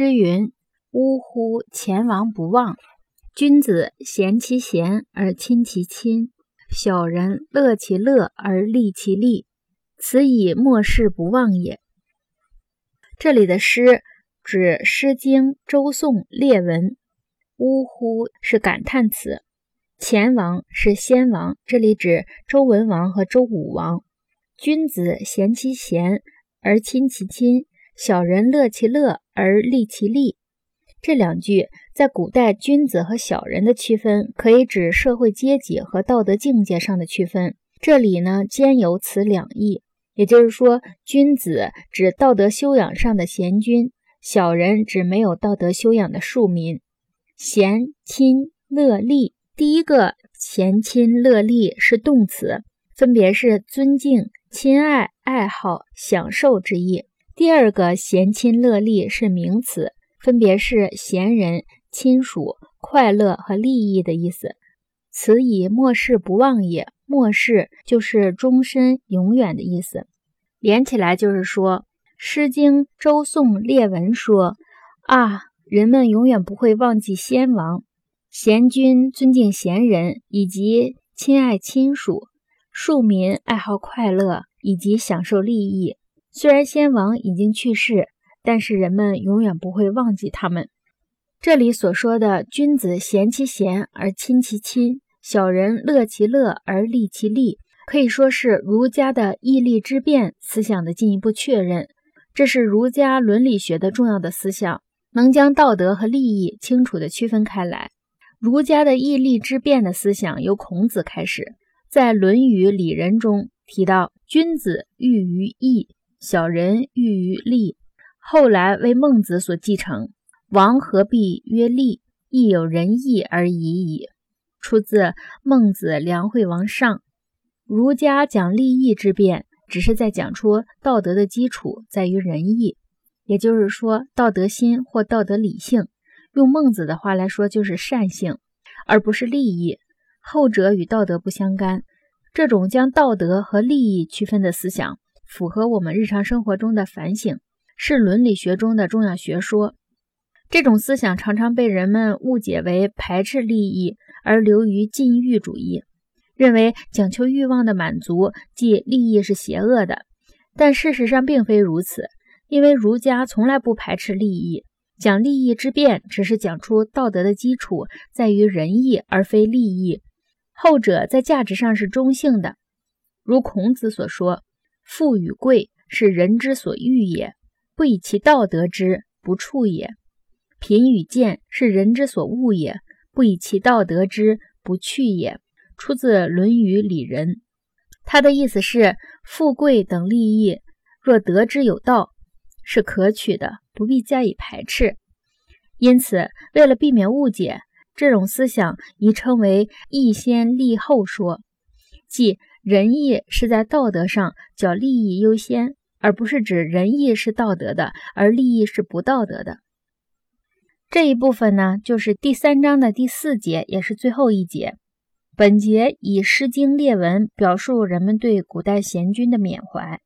诗云：“呜呼，前王不忘。君子贤其贤而亲其亲，小人乐其乐而利其利，此以莫世不忘也。”这里的诗指《诗经》周颂列文。呜呼是感叹词，前王是先王，这里指周文王和周武王。君子贤其贤而亲其亲。小人乐其乐而利其利，这两句在古代君子和小人的区分，可以指社会阶级和道德境界上的区分。这里呢，兼有此两义，也就是说，君子指道德修养上的贤君，小人指没有道德修养的庶民。贤亲乐利，第一个贤亲乐利是动词，分别是尊敬、亲爱、爱好、享受之意。第二个贤亲乐利是名词，分别是贤人、亲属、快乐和利益的意思。此以末世不忘也，末世就是终身、永远的意思。连起来就是说，《诗经》周颂列文说啊，人们永远不会忘记先王，贤君尊敬贤人，以及亲爱亲属，庶民爱好快乐以及享受利益。虽然先王已经去世，但是人们永远不会忘记他们。这里所说的“君子贤其贤而亲其亲，小人乐其乐而利其利”，可以说是儒家的义利之辩思想的进一步确认。这是儒家伦理学的重要的思想，能将道德和利益清楚地区分开来。儒家的义利之辩的思想由孔子开始，在《论语里仁》中提到：“君子喻于义。”小人喻于利，后来为孟子所继承。王何必曰利？亦有仁义而已矣。出自《孟子·梁惠王上》。儒家讲利益之辩，只是在讲出道德的基础在于仁义，也就是说，道德心或道德理性。用孟子的话来说，就是善性，而不是利益。后者与道德不相干。这种将道德和利益区分的思想。符合我们日常生活中的反省，是伦理学中的重要学说。这种思想常常被人们误解为排斥利益而流于禁欲主义，认为讲求欲望的满足即利益是邪恶的。但事实上并非如此，因为儒家从来不排斥利益，讲利益之辩只是讲出道德的基础在于仁义而非利益，后者在价值上是中性的。如孔子所说。富与贵是人之所欲也，不以其道德之不处也；贫与贱是人之所恶也，不以其道德之不去也。出自《论语里仁》。他的意思是，富贵等利益若得之有道，是可取的，不必加以排斥。因此，为了避免误解，这种思想宜称为“义先利后说”，即。仁义是在道德上叫利益优先，而不是指仁义是道德的，而利益是不道德的。这一部分呢，就是第三章的第四节，也是最后一节。本节以《诗经》列文表述人们对古代贤君的缅怀，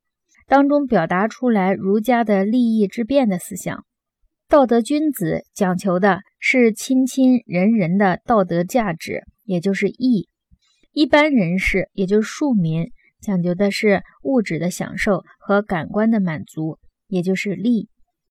当中表达出来儒家的利益之辩的思想。道德君子讲求的是亲亲仁仁的道德价值，也就是义。一般人士，也就是庶民，讲究的是物质的享受和感官的满足，也就是利。